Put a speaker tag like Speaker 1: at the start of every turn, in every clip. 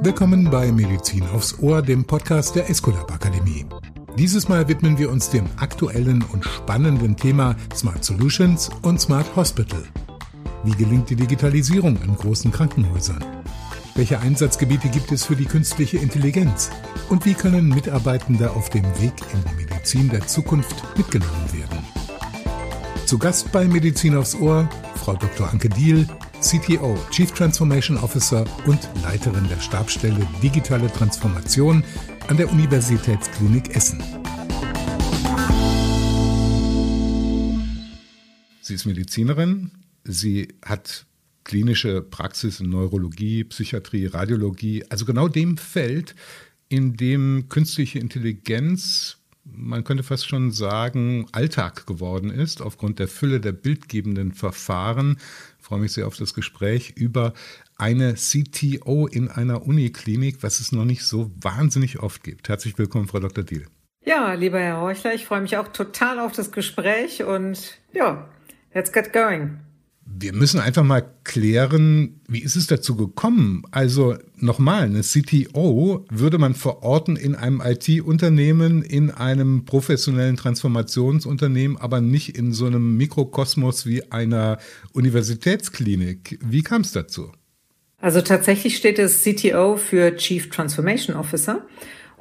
Speaker 1: Willkommen bei Medizin aufs Ohr, dem Podcast der Escolab Akademie. Dieses Mal widmen wir uns dem aktuellen und spannenden Thema Smart Solutions und Smart Hospital. Wie gelingt die Digitalisierung in großen Krankenhäusern? Welche Einsatzgebiete gibt es für die künstliche Intelligenz? Und wie können Mitarbeitende auf dem Weg in die Medizin der Zukunft mitgenommen werden? Zu Gast bei Medizin aufs Ohr Frau Dr. Anke Diel, CTO, Chief Transformation Officer und Leiterin der Stabsstelle Digitale Transformation an der Universitätsklinik Essen. Sie ist Medizinerin, sie hat klinische Praxis in Neurologie, Psychiatrie, Radiologie, also genau dem Feld, in dem künstliche Intelligenz, man könnte fast schon sagen, Alltag geworden ist, aufgrund der Fülle der bildgebenden Verfahren. Ich freue mich sehr auf das Gespräch über eine CTO in einer Uniklinik, was es noch nicht so wahnsinnig oft gibt. Herzlich willkommen, Frau Dr. Diel.
Speaker 2: Ja, lieber Herr Horchler, ich freue mich auch total auf das Gespräch und ja, let's get going.
Speaker 1: Wir müssen einfach mal klären, wie ist es dazu gekommen? Also nochmal, eine CTO würde man verorten in einem IT-Unternehmen, in einem professionellen Transformationsunternehmen, aber nicht in so einem Mikrokosmos wie einer Universitätsklinik. Wie kam es dazu?
Speaker 2: Also tatsächlich steht es CTO für Chief Transformation Officer.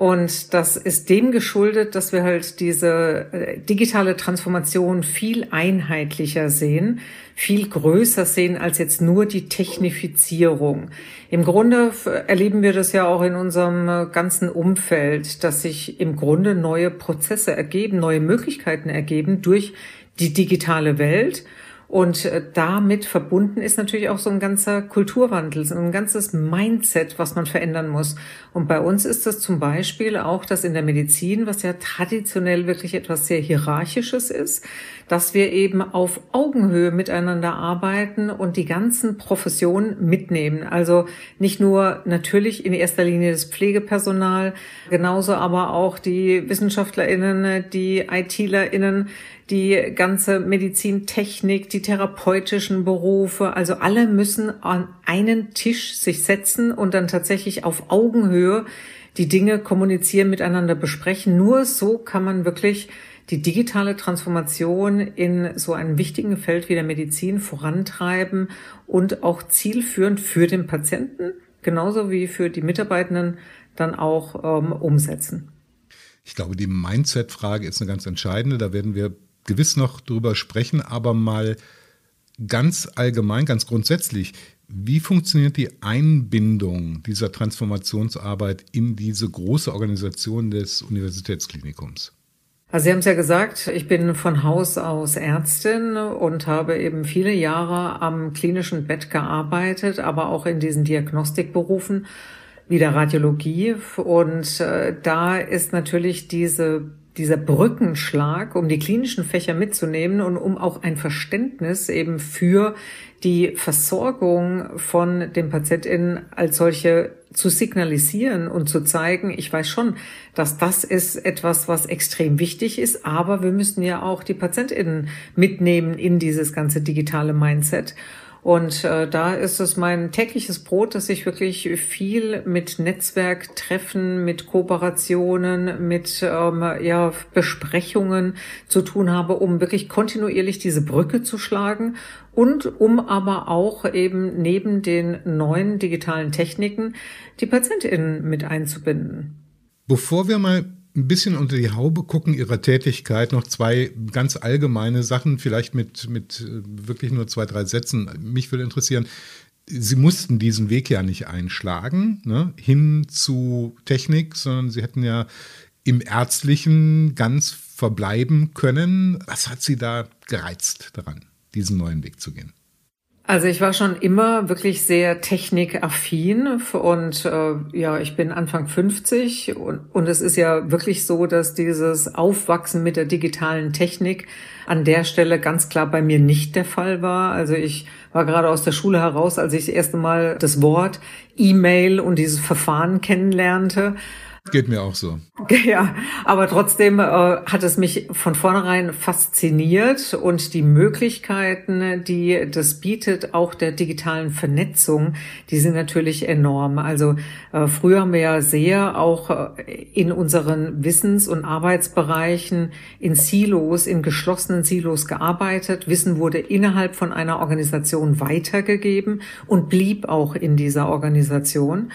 Speaker 2: Und das ist dem geschuldet, dass wir halt diese äh, digitale Transformation viel einheitlicher sehen, viel größer sehen als jetzt nur die Technifizierung. Im Grunde erleben wir das ja auch in unserem äh, ganzen Umfeld, dass sich im Grunde neue Prozesse ergeben, neue Möglichkeiten ergeben durch die digitale Welt. Und äh, damit verbunden ist natürlich auch so ein ganzer Kulturwandel, so ein ganzes Mindset, was man verändern muss. Und bei uns ist das zum Beispiel auch, dass in der Medizin, was ja traditionell wirklich etwas sehr Hierarchisches ist, dass wir eben auf Augenhöhe miteinander arbeiten und die ganzen Professionen mitnehmen. Also nicht nur natürlich in erster Linie das Pflegepersonal, genauso aber auch die WissenschaftlerInnen, die ITlerInnen, die ganze Medizintechnik, die therapeutischen Berufe, also alle müssen an einen Tisch sich setzen und dann tatsächlich auf Augenhöhe die Dinge kommunizieren, miteinander besprechen. Nur so kann man wirklich die digitale Transformation in so einem wichtigen Feld wie der Medizin vorantreiben und auch zielführend für den Patienten, genauso wie für die Mitarbeitenden dann auch ähm, umsetzen.
Speaker 1: Ich glaube, die Mindset-Frage ist eine ganz entscheidende. Da werden wir gewiss noch drüber sprechen, aber mal ganz allgemein, ganz grundsätzlich. Wie funktioniert die Einbindung dieser Transformationsarbeit in diese große Organisation des Universitätsklinikums?
Speaker 2: Also Sie haben es ja gesagt, ich bin von Haus aus Ärztin und habe eben viele Jahre am klinischen Bett gearbeitet, aber auch in diesen Diagnostikberufen wie der Radiologie. Und äh, da ist natürlich diese dieser Brückenschlag, um die klinischen Fächer mitzunehmen und um auch ein Verständnis eben für die Versorgung von den PatientInnen als solche zu signalisieren und zu zeigen, ich weiß schon, dass das ist etwas, was extrem wichtig ist, aber wir müssen ja auch die PatientInnen mitnehmen in dieses ganze digitale Mindset. Und äh, da ist es mein tägliches Brot, dass ich wirklich viel mit Netzwerktreffen, mit Kooperationen, mit ähm, ja, Besprechungen zu tun habe, um wirklich kontinuierlich diese Brücke zu schlagen und um aber auch eben neben den neuen digitalen Techniken die PatientInnen mit einzubinden.
Speaker 1: Bevor wir mal ein bisschen unter die Haube gucken ihrer Tätigkeit, noch zwei ganz allgemeine Sachen, vielleicht mit, mit äh, wirklich nur zwei, drei Sätzen. Mich würde interessieren, Sie mussten diesen Weg ja nicht einschlagen, ne, hin zu Technik, sondern Sie hätten ja im Ärztlichen ganz verbleiben können. Was hat Sie da gereizt daran, diesen neuen Weg zu gehen?
Speaker 2: Also ich war schon immer wirklich sehr technikaffin und äh, ja, ich bin Anfang 50 und, und es ist ja wirklich so, dass dieses Aufwachsen mit der digitalen Technik an der Stelle ganz klar bei mir nicht der Fall war. Also ich war gerade aus der Schule heraus, als ich das erste Mal das Wort E-Mail und dieses Verfahren kennenlernte
Speaker 1: Geht mir auch so.
Speaker 2: Ja, aber trotzdem äh, hat es mich von vornherein fasziniert und die Möglichkeiten, die das bietet, auch der digitalen Vernetzung, die sind natürlich enorm. Also äh, früher haben wir ja sehr auch äh, in unseren Wissens- und Arbeitsbereichen in Silos, in geschlossenen Silos gearbeitet. Wissen wurde innerhalb von einer Organisation weitergegeben und blieb auch in dieser Organisation.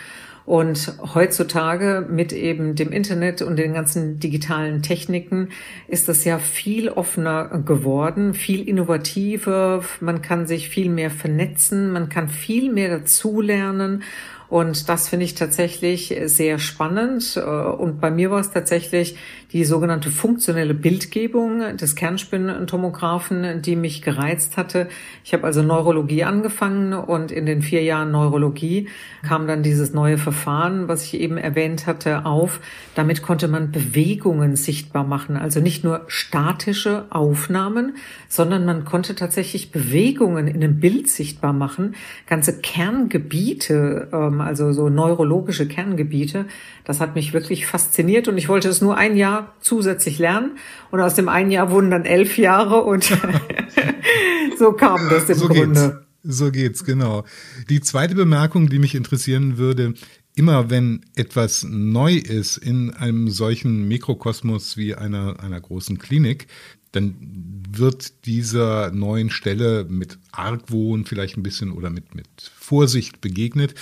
Speaker 2: Und heutzutage mit eben dem Internet und den ganzen digitalen Techniken ist das ja viel offener geworden, viel innovativer. Man kann sich viel mehr vernetzen, man kann viel mehr dazulernen und das finde ich tatsächlich sehr spannend. Äh, und bei mir war es tatsächlich die sogenannte funktionelle Bildgebung des Kernspintomographen, die mich gereizt hatte. Ich habe also Neurologie angefangen und in den vier Jahren Neurologie kam dann dieses neue Verfahren, was ich eben erwähnt hatte, auf. Damit konnte man Bewegungen sichtbar machen. Also nicht nur statische Aufnahmen, sondern man konnte tatsächlich Bewegungen in einem Bild sichtbar machen. Ganze Kerngebiete haben, also so neurologische Kerngebiete. Das hat mich wirklich fasziniert und ich wollte es nur ein Jahr zusätzlich lernen. Und aus dem einen Jahr wurden dann elf Jahre und so kam das im so Grunde.
Speaker 1: Geht's. So geht's, genau. Die zweite Bemerkung, die mich interessieren würde, immer wenn etwas neu ist in einem solchen Mikrokosmos wie einer, einer großen Klinik, dann wird dieser neuen Stelle mit Argwohn vielleicht ein bisschen oder mit, mit Vorsicht begegnet.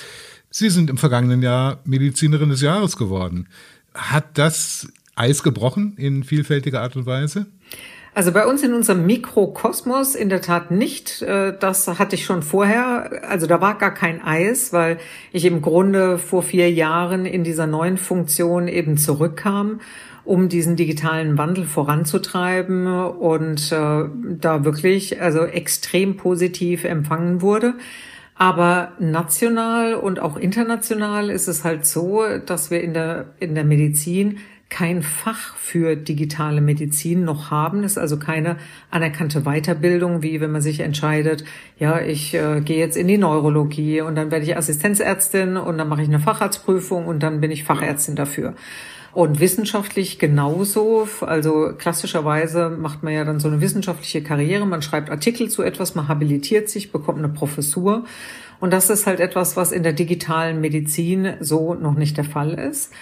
Speaker 1: Sie sind im vergangenen Jahr Medizinerin des Jahres geworden. Hat das Eis gebrochen in vielfältiger Art und Weise?
Speaker 2: Also bei uns in unserem Mikrokosmos in der Tat nicht. Äh, das hatte ich schon vorher. Also da war gar kein Eis, weil ich im Grunde vor vier Jahren in dieser neuen Funktion eben zurückkam, um diesen digitalen Wandel voranzutreiben und äh, da wirklich also extrem positiv empfangen wurde. Aber national und auch international ist es halt so, dass wir in der, in der Medizin kein Fach für digitale Medizin noch haben. Das ist also keine anerkannte Weiterbildung, wie wenn man sich entscheidet, ja, ich äh, gehe jetzt in die Neurologie und dann werde ich Assistenzärztin und dann mache ich eine Facharztprüfung und dann bin ich Fachärztin dafür. Und wissenschaftlich genauso. Also klassischerweise macht man ja dann so eine wissenschaftliche Karriere. Man schreibt Artikel zu etwas, man habilitiert sich, bekommt eine Professur. Und das ist halt etwas, was in der digitalen Medizin so noch nicht der Fall ist.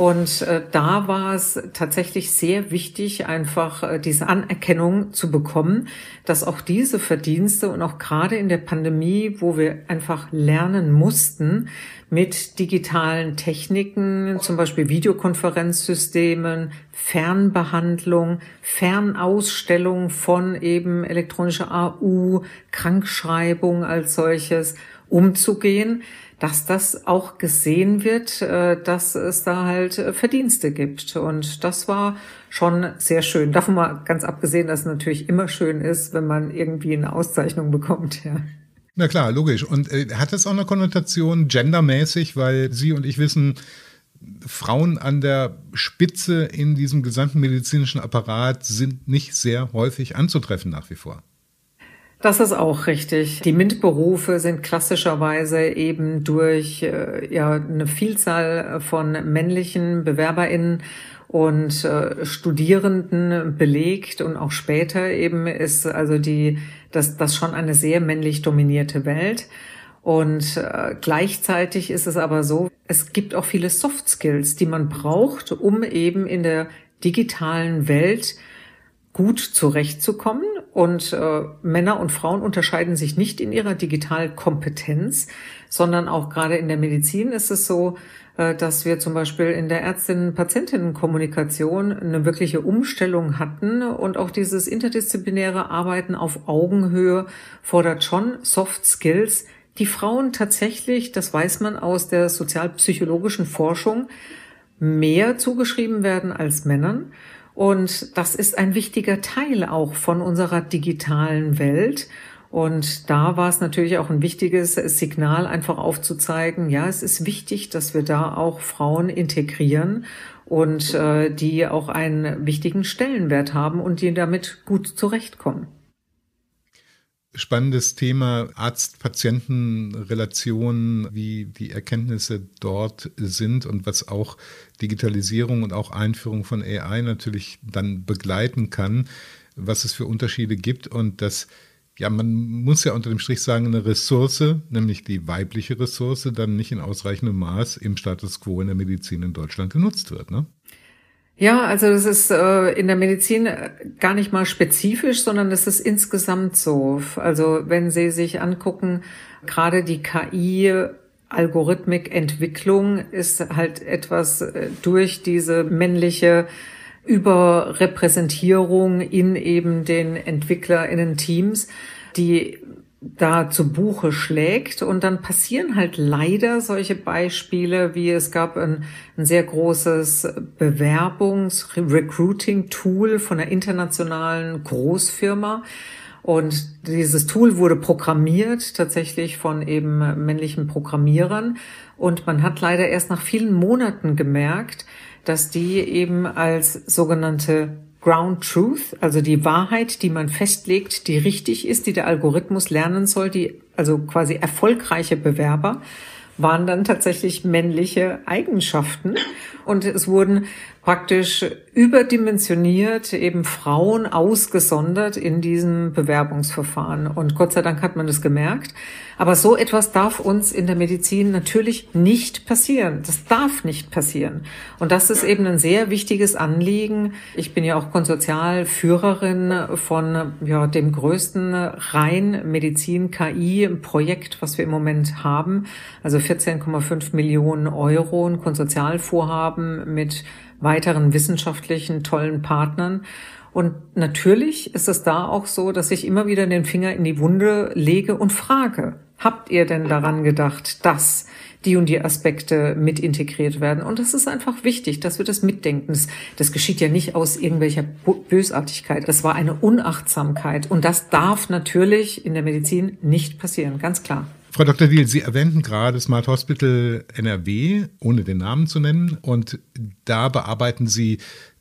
Speaker 2: Und äh, da war es tatsächlich sehr wichtig, einfach äh, diese Anerkennung zu bekommen, dass auch diese Verdienste und auch gerade in der Pandemie, wo wir einfach lernen mussten, mit digitalen Techniken, zum Beispiel Videokonferenzsystemen, Fernbehandlung, Fernausstellung von eben elektronischer AU, Krankschreibung als solches umzugehen dass das auch gesehen wird, äh, dass es da halt äh, Verdienste gibt. Und das war schon sehr schön. Davon mal ganz abgesehen, dass es natürlich immer schön ist, wenn man irgendwie eine Auszeichnung bekommt, ja.
Speaker 1: Na klar, logisch. Und äh, hat das auch eine Konnotation gendermäßig, weil Sie und ich wissen, Frauen an der Spitze in diesem gesamten medizinischen Apparat sind nicht sehr häufig anzutreffen nach wie vor.
Speaker 2: Das ist auch richtig. Die MINT-Berufe sind klassischerweise eben durch äh, ja, eine Vielzahl von männlichen BewerberInnen und äh, Studierenden belegt und auch später eben ist also die, das, das schon eine sehr männlich dominierte Welt. Und äh, gleichzeitig ist es aber so, es gibt auch viele Soft Skills, die man braucht, um eben in der digitalen Welt gut zurechtzukommen. Und äh, Männer und Frauen unterscheiden sich nicht in ihrer Digitalkompetenz, sondern auch gerade in der Medizin ist es so, äh, dass wir zum Beispiel in der Ärztinnen-Patientinnen-Kommunikation eine wirkliche Umstellung hatten und auch dieses interdisziplinäre Arbeiten auf Augenhöhe fordert schon Soft Skills, die Frauen tatsächlich, das weiß man aus der sozialpsychologischen Forschung, mehr zugeschrieben werden als Männern. Und das ist ein wichtiger Teil auch von unserer digitalen Welt. Und da war es natürlich auch ein wichtiges Signal, einfach aufzuzeigen, ja, es ist wichtig, dass wir da auch Frauen integrieren und äh, die auch einen wichtigen Stellenwert haben und die damit gut zurechtkommen.
Speaker 1: Spannendes Thema Arzt-Patienten-Relationen, wie die Erkenntnisse dort sind und was auch Digitalisierung und auch Einführung von AI natürlich dann begleiten kann, was es für Unterschiede gibt und das ja, man muss ja unter dem Strich sagen, eine Ressource, nämlich die weibliche Ressource, dann nicht in ausreichendem Maß im Status quo in der Medizin in Deutschland genutzt wird. Ne?
Speaker 2: Ja, also das ist äh, in der Medizin äh, gar nicht mal spezifisch, sondern es ist insgesamt so. Also wenn Sie sich angucken, gerade die KI Algorithmikentwicklung ist halt etwas äh, durch diese männliche Überrepräsentierung in eben den EntwicklerInnen-Teams, die da zu Buche schlägt. Und dann passieren halt leider solche Beispiele, wie es gab ein, ein sehr großes Bewerbungs-Recruiting-Tool von einer internationalen Großfirma. Und dieses Tool wurde programmiert, tatsächlich von eben männlichen Programmierern. Und man hat leider erst nach vielen Monaten gemerkt, dass die eben als sogenannte Ground Truth, also die Wahrheit, die man festlegt, die richtig ist, die der Algorithmus lernen soll, die also quasi erfolgreiche Bewerber waren dann tatsächlich männliche Eigenschaften und es wurden praktisch überdimensioniert eben Frauen ausgesondert in diesem Bewerbungsverfahren. Und Gott sei Dank hat man das gemerkt. Aber so etwas darf uns in der Medizin natürlich nicht passieren. Das darf nicht passieren. Und das ist eben ein sehr wichtiges Anliegen. Ich bin ja auch Konsortialführerin von ja, dem größten rein Medizin-KI-Projekt, was wir im Moment haben. Also 14,5 Millionen Euro, ein Konsortialvorhaben mit weiteren wissenschaftlichen tollen Partnern. Und natürlich ist es da auch so, dass ich immer wieder den Finger in die Wunde lege und frage, habt ihr denn daran gedacht, dass die und die Aspekte mit integriert werden? Und das ist einfach wichtig, dass wir das mitdenken. Das, das geschieht ja nicht aus irgendwelcher Bösartigkeit. Das war eine Unachtsamkeit. Und das darf natürlich in der Medizin nicht passieren, ganz klar.
Speaker 1: Frau Dr. Diel, Sie erwähnten gerade Smart Hospital NRW, ohne den Namen zu nennen. Und da bearbeiten Sie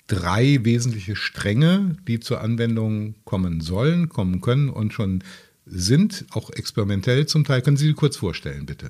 Speaker 1: drei wesentliche Stränge, die zur Anwendung kommen sollen, kommen können und schon sind, auch experimentell zum Teil. Können Sie sie kurz vorstellen, bitte?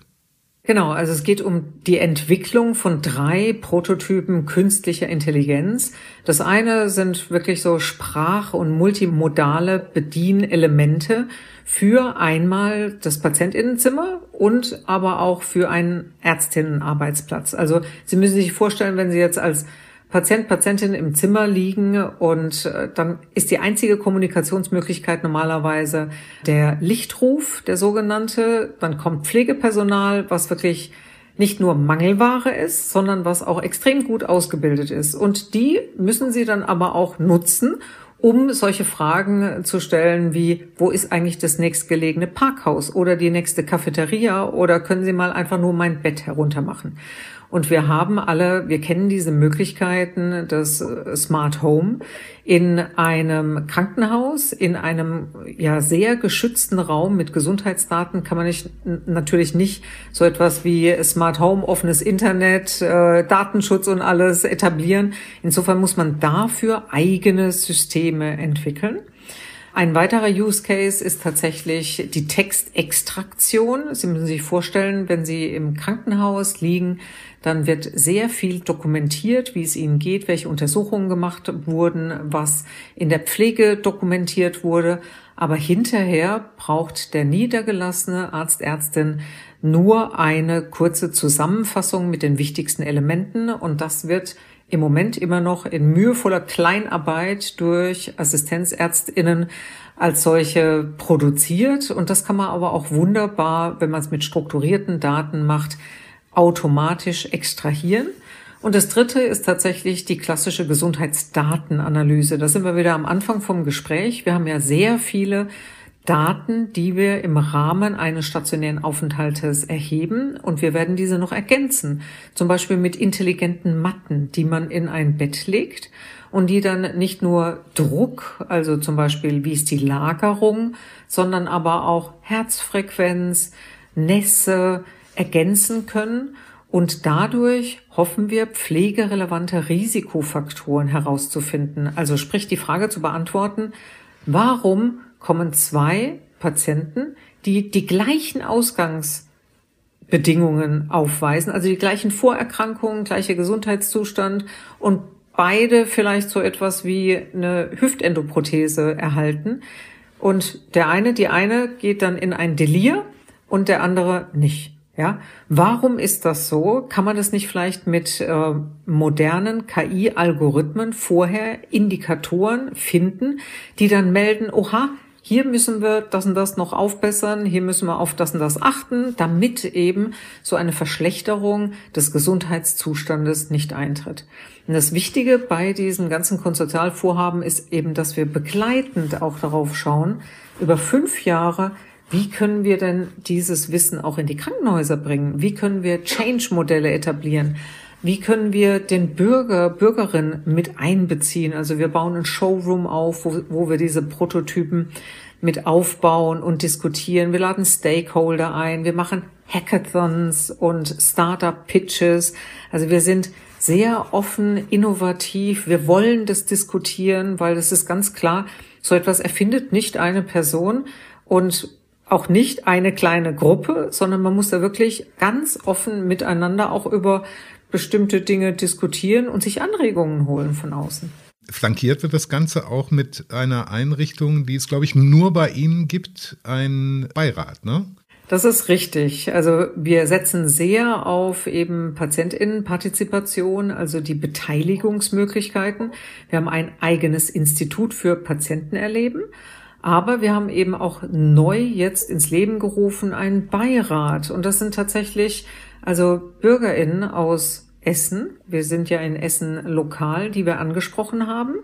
Speaker 2: Genau, also es geht um die Entwicklung von drei Prototypen künstlicher Intelligenz. Das eine sind wirklich so Sprach- und multimodale Bedienelemente für einmal das Patientinnenzimmer und aber auch für einen Ärztinnenarbeitsplatz. Also Sie müssen sich vorstellen, wenn Sie jetzt als Patient, Patientin im Zimmer liegen und äh, dann ist die einzige Kommunikationsmöglichkeit normalerweise der Lichtruf, der sogenannte. Dann kommt Pflegepersonal, was wirklich nicht nur Mangelware ist, sondern was auch extrem gut ausgebildet ist. Und die müssen Sie dann aber auch nutzen, um solche Fragen zu stellen wie, wo ist eigentlich das nächstgelegene Parkhaus oder die nächste Cafeteria oder können Sie mal einfach nur mein Bett heruntermachen? Und wir haben alle, wir kennen diese Möglichkeiten des äh, Smart Home in einem Krankenhaus, in einem ja sehr geschützten Raum mit Gesundheitsdaten kann man nicht, natürlich nicht so etwas wie Smart Home, offenes Internet, äh, Datenschutz und alles etablieren. Insofern muss man dafür eigene Systeme entwickeln. Ein weiterer Use Case ist tatsächlich die Textextraktion. Sie müssen sich vorstellen, wenn Sie im Krankenhaus liegen, dann wird sehr viel dokumentiert, wie es Ihnen geht, welche Untersuchungen gemacht wurden, was in der Pflege dokumentiert wurde. Aber hinterher braucht der niedergelassene Arzt, Ärztin nur eine kurze Zusammenfassung mit den wichtigsten Elementen und das wird im Moment immer noch in mühevoller Kleinarbeit durch Assistenzärztinnen als solche produziert. Und das kann man aber auch wunderbar, wenn man es mit strukturierten Daten macht, automatisch extrahieren. Und das dritte ist tatsächlich die klassische Gesundheitsdatenanalyse. Da sind wir wieder am Anfang vom Gespräch. Wir haben ja sehr viele Daten, die wir im Rahmen eines stationären Aufenthaltes erheben und wir werden diese noch ergänzen. Zum Beispiel mit intelligenten Matten, die man in ein Bett legt und die dann nicht nur Druck, also zum Beispiel wie ist die Lagerung, sondern aber auch Herzfrequenz, Nässe ergänzen können und dadurch hoffen wir, pflegerelevante Risikofaktoren herauszufinden. Also sprich die Frage zu beantworten, warum kommen zwei Patienten, die die gleichen Ausgangsbedingungen aufweisen, also die gleichen Vorerkrankungen, gleicher Gesundheitszustand und beide vielleicht so etwas wie eine Hüftendoprothese erhalten. Und der eine, die eine geht dann in ein Delir und der andere nicht. Ja, warum ist das so? Kann man das nicht vielleicht mit äh, modernen KI-Algorithmen vorher Indikatoren finden, die dann melden, oha, hier müssen wir das und das noch aufbessern, hier müssen wir auf das und das achten, damit eben so eine Verschlechterung des Gesundheitszustandes nicht eintritt. Und das Wichtige bei diesem ganzen Konsortialvorhaben ist eben, dass wir begleitend auch darauf schauen, über fünf Jahre, wie können wir denn dieses Wissen auch in die Krankenhäuser bringen? Wie können wir Change-Modelle etablieren? Wie können wir den Bürger, Bürgerin mit einbeziehen? Also wir bauen einen Showroom auf, wo, wo wir diese Prototypen mit aufbauen und diskutieren. Wir laden Stakeholder ein. Wir machen Hackathons und Startup-Pitches. Also wir sind sehr offen, innovativ. Wir wollen das diskutieren, weil es ist ganz klar, so etwas erfindet nicht eine Person und auch nicht eine kleine Gruppe, sondern man muss da wirklich ganz offen miteinander auch über bestimmte Dinge diskutieren und sich Anregungen holen von außen.
Speaker 1: Flankiert wird das Ganze auch mit einer Einrichtung, die es, glaube ich, nur bei Ihnen gibt, ein Beirat, ne?
Speaker 2: Das ist richtig. Also wir setzen sehr auf eben Patientinnenpartizipation, also die Beteiligungsmöglichkeiten. Wir haben ein eigenes Institut für Patientenerleben. Aber wir haben eben auch neu jetzt ins Leben gerufen einen Beirat. Und das sind tatsächlich also BürgerInnen aus Essen. Wir sind ja in Essen lokal, die wir angesprochen haben.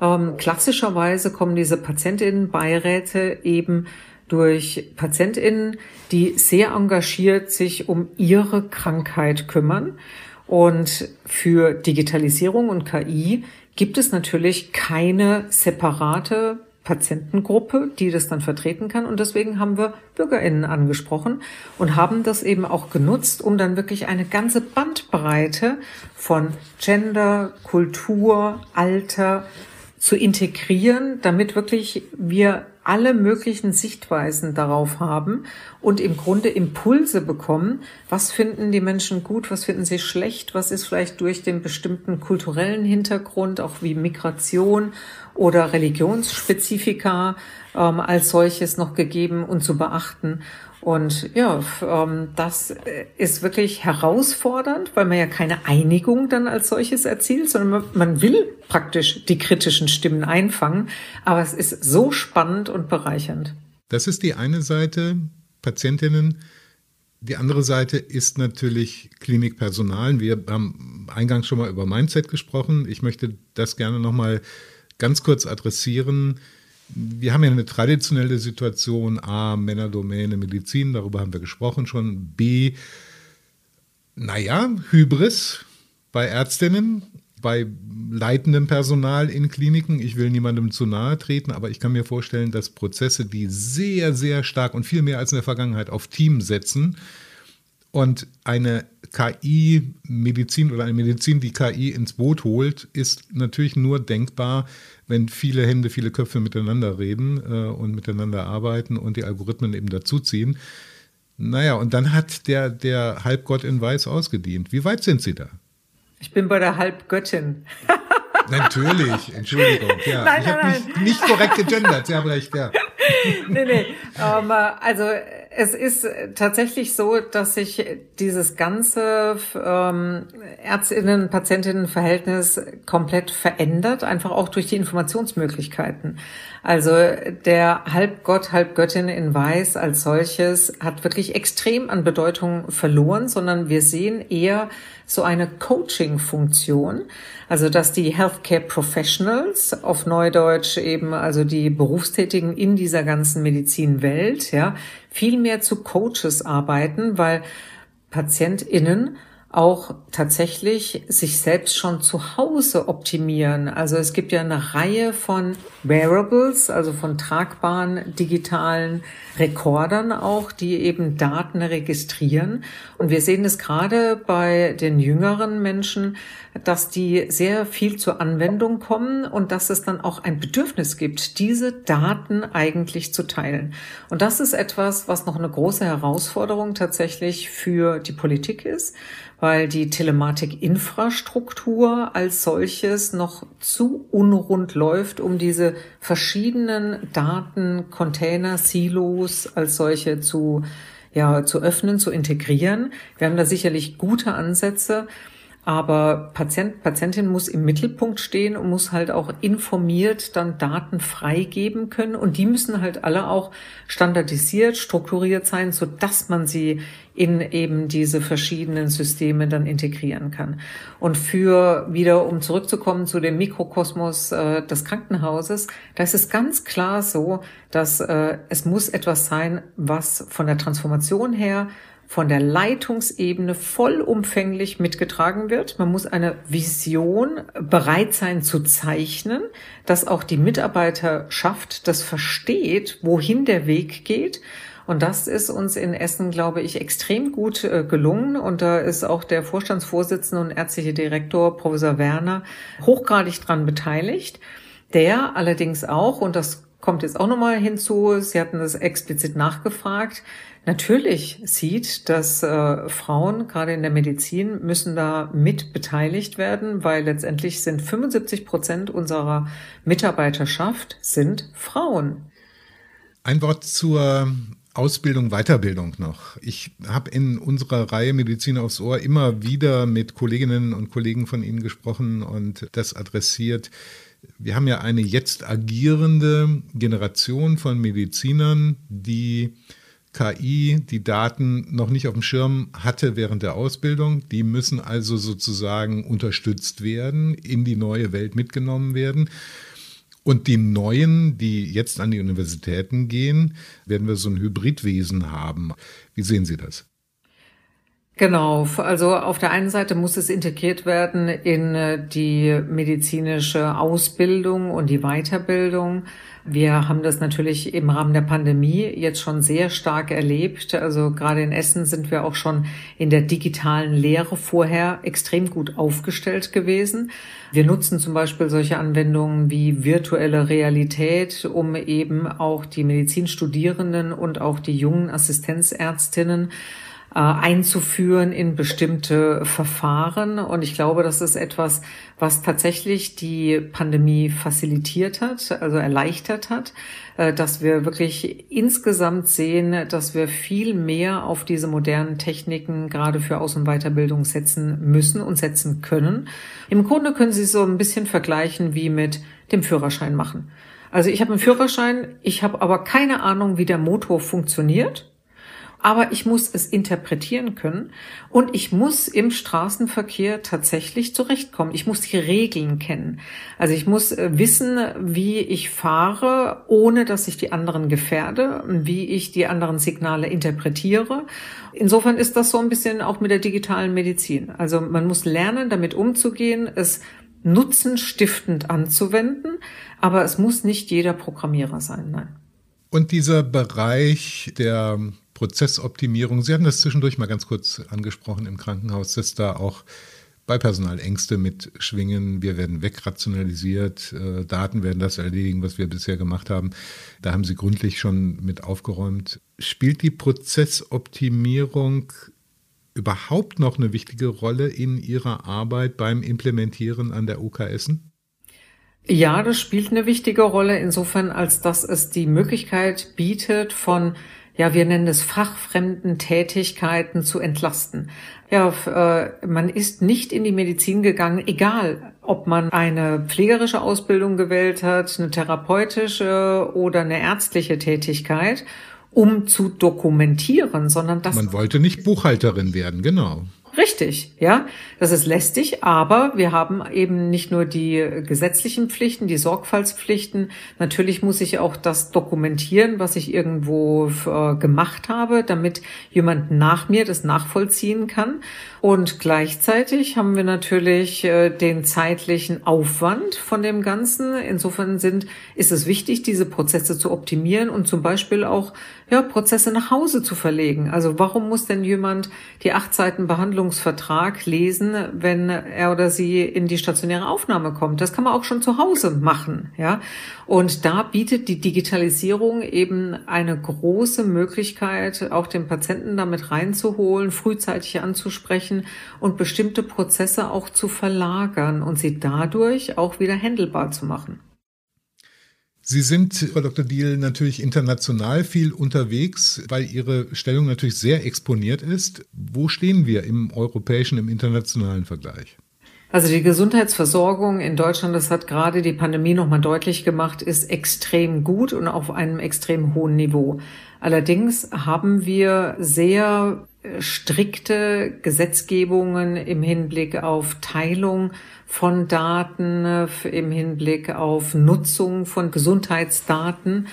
Speaker 2: Ähm, klassischerweise kommen diese Patientinnenbeiräte eben durch Patientinnen, die sehr engagiert sich um ihre Krankheit kümmern. Und für Digitalisierung und KI gibt es natürlich keine separate Patientengruppe, die das dann vertreten kann. Und deswegen haben wir Bürgerinnen angesprochen und haben das eben auch genutzt, um dann wirklich eine ganze Bandbreite von Gender, Kultur, Alter zu integrieren, damit wirklich wir alle möglichen Sichtweisen darauf haben und im Grunde Impulse bekommen, was finden die Menschen gut, was finden sie schlecht, was ist vielleicht durch den bestimmten kulturellen Hintergrund, auch wie Migration oder Religionsspezifika ähm, als solches noch gegeben und zu beachten. Und ja, ähm, das ist wirklich herausfordernd, weil man ja keine Einigung dann als solches erzielt, sondern man will praktisch die kritischen Stimmen einfangen. Aber es ist so spannend und bereichernd.
Speaker 1: Das ist die eine Seite, Patientinnen. Die andere Seite ist natürlich Klinikpersonal. Wir haben eingangs schon mal über Mindset gesprochen. Ich möchte das gerne nochmal ganz kurz adressieren. Wir haben ja eine traditionelle Situation. A, Männerdomäne, Medizin, darüber haben wir gesprochen schon. B, naja, Hybris bei Ärztinnen, bei leitendem Personal in Kliniken. Ich will niemandem zu nahe treten, aber ich kann mir vorstellen, dass Prozesse, die sehr, sehr stark und viel mehr als in der Vergangenheit auf Team setzen und eine KI-Medizin oder eine Medizin, die KI ins Boot holt, ist natürlich nur denkbar, wenn viele Hände, viele Köpfe miteinander reden äh, und miteinander arbeiten und die Algorithmen eben dazuziehen. Naja, und dann hat der, der Halbgott in Weiß ausgedient. Wie weit sind Sie da?
Speaker 2: Ich bin bei der Halbgöttin.
Speaker 1: Natürlich, Entschuldigung. Ja. Nein, ich habe nicht, nicht korrekt gegendert, Sie haben recht, ja.
Speaker 2: nee, nee. Um, ähm, also es ist tatsächlich so, dass sich dieses ganze ähm, Ärztinnen-Patientinnen-Verhältnis komplett verändert, einfach auch durch die Informationsmöglichkeiten. Also der Halbgott, Halbgöttin in Weiß als solches hat wirklich extrem an Bedeutung verloren, sondern wir sehen eher so eine Coaching-Funktion. Also dass die Healthcare Professionals auf Neudeutsch eben, also die Berufstätigen in dieser ganzen Medizinwelt, ja, viel mehr zu Coaches arbeiten, weil PatientInnen auch tatsächlich sich selbst schon zu Hause optimieren. Also es gibt ja eine Reihe von Wearables, also von tragbaren digitalen Rekordern auch, die eben Daten registrieren. Und wir sehen es gerade bei den jüngeren Menschen, dass die sehr viel zur Anwendung kommen und dass es dann auch ein Bedürfnis gibt, diese Daten eigentlich zu teilen. Und das ist etwas, was noch eine große Herausforderung tatsächlich für die Politik ist, weil die Telematikinfrastruktur als solches noch zu unrund läuft, um diese verschiedenen Daten, Container, Silos als solche zu ja, zu öffnen, zu integrieren. Wir haben da sicherlich gute Ansätze. Aber Patient, Patientin muss im Mittelpunkt stehen und muss halt auch informiert dann Daten freigeben können. Und die müssen halt alle auch standardisiert, strukturiert sein, so dass man sie in eben diese verschiedenen Systeme dann integrieren kann. Und für wieder, um zurückzukommen zu dem Mikrokosmos äh, des Krankenhauses, da ist es ganz klar so, dass äh, es muss etwas sein, was von der Transformation her von der Leitungsebene vollumfänglich mitgetragen wird. Man muss eine Vision bereit sein zu zeichnen, dass auch die Mitarbeiterschaft das versteht, wohin der Weg geht. Und das ist uns in Essen, glaube ich, extrem gut äh, gelungen. Und da ist auch der Vorstandsvorsitzende und ärztliche Direktor, Professor Werner, hochgradig dran beteiligt. Der allerdings auch, und das kommt jetzt auch nochmal hinzu, Sie hatten das explizit nachgefragt, natürlich sieht, dass äh, Frauen gerade in der Medizin müssen da mit beteiligt werden, weil letztendlich sind 75 Prozent unserer Mitarbeiterschaft sind Frauen.
Speaker 1: Ein Wort zur Ausbildung, Weiterbildung noch. Ich habe in unserer Reihe Medizin aufs Ohr immer wieder mit Kolleginnen und Kollegen von Ihnen gesprochen und das adressiert. Wir haben ja eine jetzt agierende Generation von Medizinern, die KI die Daten noch nicht auf dem Schirm hatte während der Ausbildung. Die müssen also sozusagen unterstützt werden, in die neue Welt mitgenommen werden. Und die Neuen, die jetzt an die Universitäten gehen, werden wir so ein Hybridwesen haben. Wie sehen Sie das?
Speaker 2: Genau, also auf der einen Seite muss es integriert werden in äh, die medizinische Ausbildung und die Weiterbildung. Wir haben das natürlich im Rahmen der Pandemie jetzt schon sehr stark erlebt. Also gerade in Essen sind wir auch schon in der digitalen Lehre vorher extrem gut aufgestellt gewesen. Wir nutzen zum Beispiel solche Anwendungen wie virtuelle Realität, um eben auch die Medizinstudierenden und auch die jungen Assistenzärztinnen äh, einzuführen in bestimmte Verfahren. Und ich glaube, das ist etwas, was tatsächlich die Pandemie facilitiert hat, also erleichtert hat, äh, dass wir wirklich insgesamt sehen, dass wir viel mehr auf diese modernen Techniken gerade für Aus- und Weiterbildung setzen müssen und setzen können. Im Grunde können Sie so ein bisschen vergleichen wie mit dem Führerschein machen. Also ich habe einen Führerschein, ich habe aber keine Ahnung, wie der Motor funktioniert aber ich muss es interpretieren können und ich muss im Straßenverkehr tatsächlich zurechtkommen. Ich muss die Regeln kennen. Also ich muss äh, wissen, wie ich fahre, ohne dass ich die anderen gefährde, wie ich die anderen Signale interpretiere. Insofern ist das so ein bisschen auch mit der digitalen Medizin. Also man muss lernen, damit umzugehen, es nutzenstiftend anzuwenden, aber es muss nicht jeder Programmierer sein, nein.
Speaker 1: Und dieser Bereich der Prozessoptimierung. Sie hatten das zwischendurch mal ganz kurz angesprochen im Krankenhaus, dass da auch bei Personal Ängste mitschwingen. Wir werden wegrationalisiert, äh, Daten werden das erledigen, was wir bisher gemacht haben. Da haben Sie gründlich schon mit aufgeräumt. Spielt die Prozessoptimierung überhaupt noch eine wichtige Rolle in Ihrer Arbeit beim Implementieren an der UKS?
Speaker 2: Ja, das spielt eine wichtige Rolle insofern, als dass es die Möglichkeit bietet, von ja, wir nennen es fachfremden Tätigkeiten zu entlasten. Ja, äh, man ist nicht in die Medizin gegangen, egal ob man eine pflegerische Ausbildung gewählt hat, eine therapeutische oder eine ärztliche Tätigkeit, um zu dokumentieren, sondern das.
Speaker 1: Man wollte nicht Buchhalterin werden, genau.
Speaker 2: Richtig, ja. Das ist lästig, aber wir haben eben nicht nur die gesetzlichen Pflichten, die Sorgfaltspflichten. Natürlich muss ich auch das dokumentieren, was ich irgendwo äh, gemacht habe, damit jemand nach mir das nachvollziehen kann. Und gleichzeitig haben wir natürlich äh, den zeitlichen Aufwand von dem Ganzen. Insofern sind, ist es wichtig, diese Prozesse zu optimieren und zum Beispiel auch ja, Prozesse nach Hause zu verlegen. Also warum muss denn jemand die acht Seiten Behandlungsvertrag lesen, wenn er oder sie in die stationäre Aufnahme kommt? Das kann man auch schon zu Hause machen, ja. Und da bietet die Digitalisierung eben eine große Möglichkeit, auch den Patienten damit reinzuholen, frühzeitig anzusprechen und bestimmte Prozesse auch zu verlagern und sie dadurch auch wieder händelbar zu machen.
Speaker 1: Sie sind, Frau Dr. Diel, natürlich international viel unterwegs, weil Ihre Stellung natürlich sehr exponiert ist. Wo stehen wir im europäischen, im internationalen Vergleich?
Speaker 2: Also die Gesundheitsversorgung in Deutschland, das hat gerade die Pandemie nochmal deutlich gemacht, ist extrem gut und auf einem extrem hohen Niveau. Allerdings haben wir sehr strikte Gesetzgebungen im Hinblick auf Teilung von Daten, im Hinblick auf Nutzung von Gesundheitsdaten.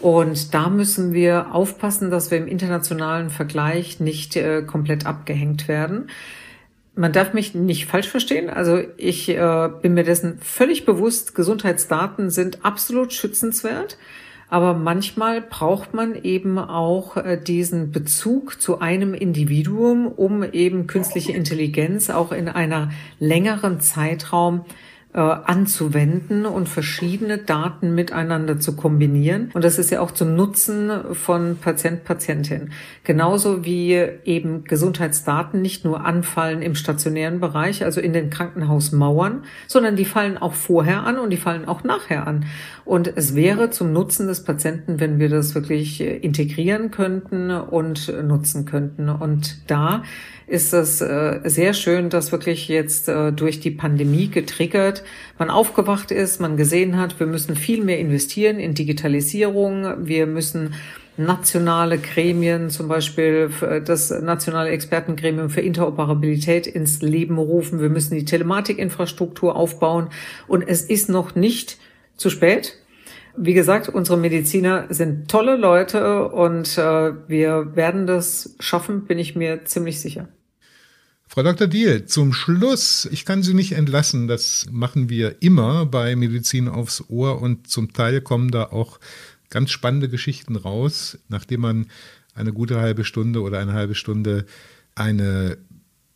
Speaker 2: Und da müssen wir aufpassen, dass wir im internationalen Vergleich nicht äh, komplett abgehängt werden. Man darf mich nicht falsch verstehen. Also ich äh, bin mir dessen völlig bewusst, Gesundheitsdaten sind absolut schützenswert. Aber manchmal braucht man eben auch äh, diesen Bezug zu einem Individuum, um eben künstliche Intelligenz auch in einer längeren Zeitraum anzuwenden und verschiedene Daten miteinander zu kombinieren. Und das ist ja auch zum Nutzen von Patient, Patientin. Genauso wie eben Gesundheitsdaten nicht nur anfallen im stationären Bereich, also in den Krankenhausmauern, sondern die fallen auch vorher an und die fallen auch nachher an. Und es wäre zum Nutzen des Patienten, wenn wir das wirklich äh, integrieren könnten und nutzen könnten. Und da ist es äh, sehr schön, dass wirklich jetzt äh, durch die Pandemie getriggert man aufgewacht ist, man gesehen hat, wir müssen viel mehr investieren in Digitalisierung, wir müssen nationale Gremien, zum Beispiel das nationale Expertengremium für Interoperabilität ins Leben rufen. Wir müssen die Telematikinfrastruktur aufbauen und es ist noch nicht zu spät. Wie gesagt, unsere Mediziner sind tolle Leute und äh, wir werden das schaffen, bin ich mir ziemlich sicher.
Speaker 1: Frau Dr. Diel, zum Schluss, ich kann Sie nicht entlassen, das machen wir immer bei Medizin aufs Ohr und zum Teil kommen da auch ganz spannende Geschichten raus, nachdem man eine gute halbe Stunde oder eine halbe Stunde eine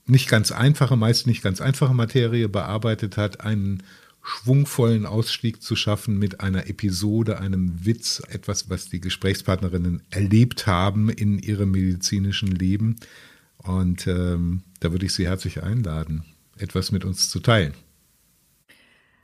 Speaker 1: nicht ganz einfache, meist nicht ganz einfache Materie bearbeitet hat, einen schwungvollen Ausstieg zu schaffen mit einer Episode, einem Witz, etwas, was die Gesprächspartnerinnen erlebt haben in ihrem medizinischen Leben. Und ähm, da würde ich Sie herzlich einladen, etwas mit uns zu teilen.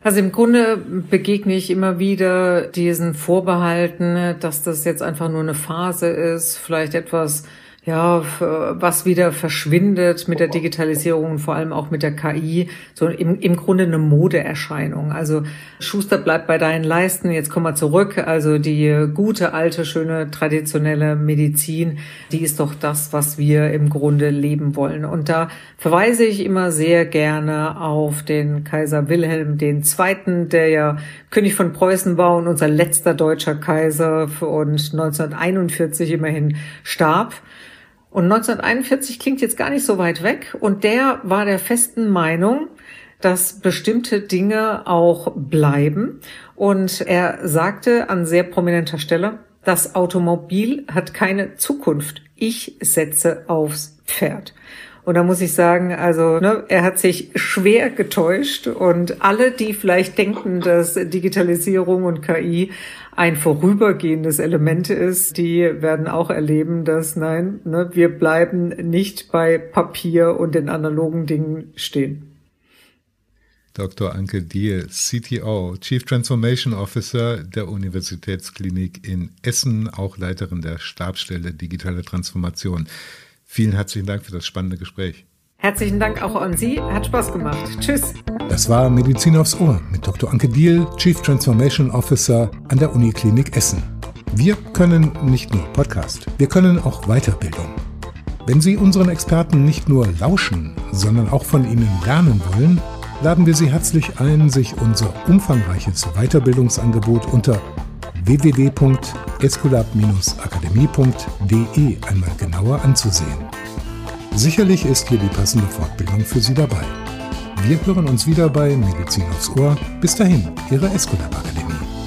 Speaker 2: Also im Grunde begegne ich immer wieder diesen Vorbehalten, dass das jetzt einfach nur eine Phase ist, vielleicht etwas ja, was wieder verschwindet mit der Digitalisierung und vor allem auch mit der KI, so im, im Grunde eine Modeerscheinung. Also Schuster bleibt bei deinen Leisten, jetzt kommen wir zurück. Also die gute, alte, schöne, traditionelle Medizin, die ist doch das, was wir im Grunde leben wollen. Und da verweise ich immer sehr gerne auf den Kaiser Wilhelm II., der ja König von Preußen war und unser letzter deutscher Kaiser und 1941 immerhin starb. Und 1941 klingt jetzt gar nicht so weit weg. Und der war der festen Meinung, dass bestimmte Dinge auch bleiben. Und er sagte an sehr prominenter Stelle, das Automobil hat keine Zukunft. Ich setze aufs Pferd. Und da muss ich sagen, also ne, er hat sich schwer getäuscht und alle, die vielleicht denken, dass Digitalisierung und KI ein vorübergehendes Element ist, die werden auch erleben, dass nein, ne, wir bleiben nicht bei Papier und den analogen Dingen stehen.
Speaker 1: Dr. Anke Diel, CTO, Chief Transformation Officer der Universitätsklinik in Essen, auch Leiterin der Stabsstelle Digitale Transformation. Vielen herzlichen Dank für das spannende Gespräch.
Speaker 2: Herzlichen Dank auch an Sie. Hat Spaß gemacht. Tschüss.
Speaker 1: Das war Medizin aufs Ohr mit Dr. Anke Diel, Chief Transformation Officer an der Uniklinik Essen. Wir können nicht nur Podcast, wir können auch Weiterbildung. Wenn Sie unseren Experten nicht nur lauschen, sondern auch von ihnen lernen wollen, laden wir Sie herzlich ein, sich unser umfangreiches Weiterbildungsangebot unter www.escolab-akademie.de einmal genauer anzusehen. Sicherlich ist hier die passende Fortbildung für Sie dabei. Wir hören uns wieder bei Medizin aufs Ohr. Bis dahin, Ihre Escolab Akademie.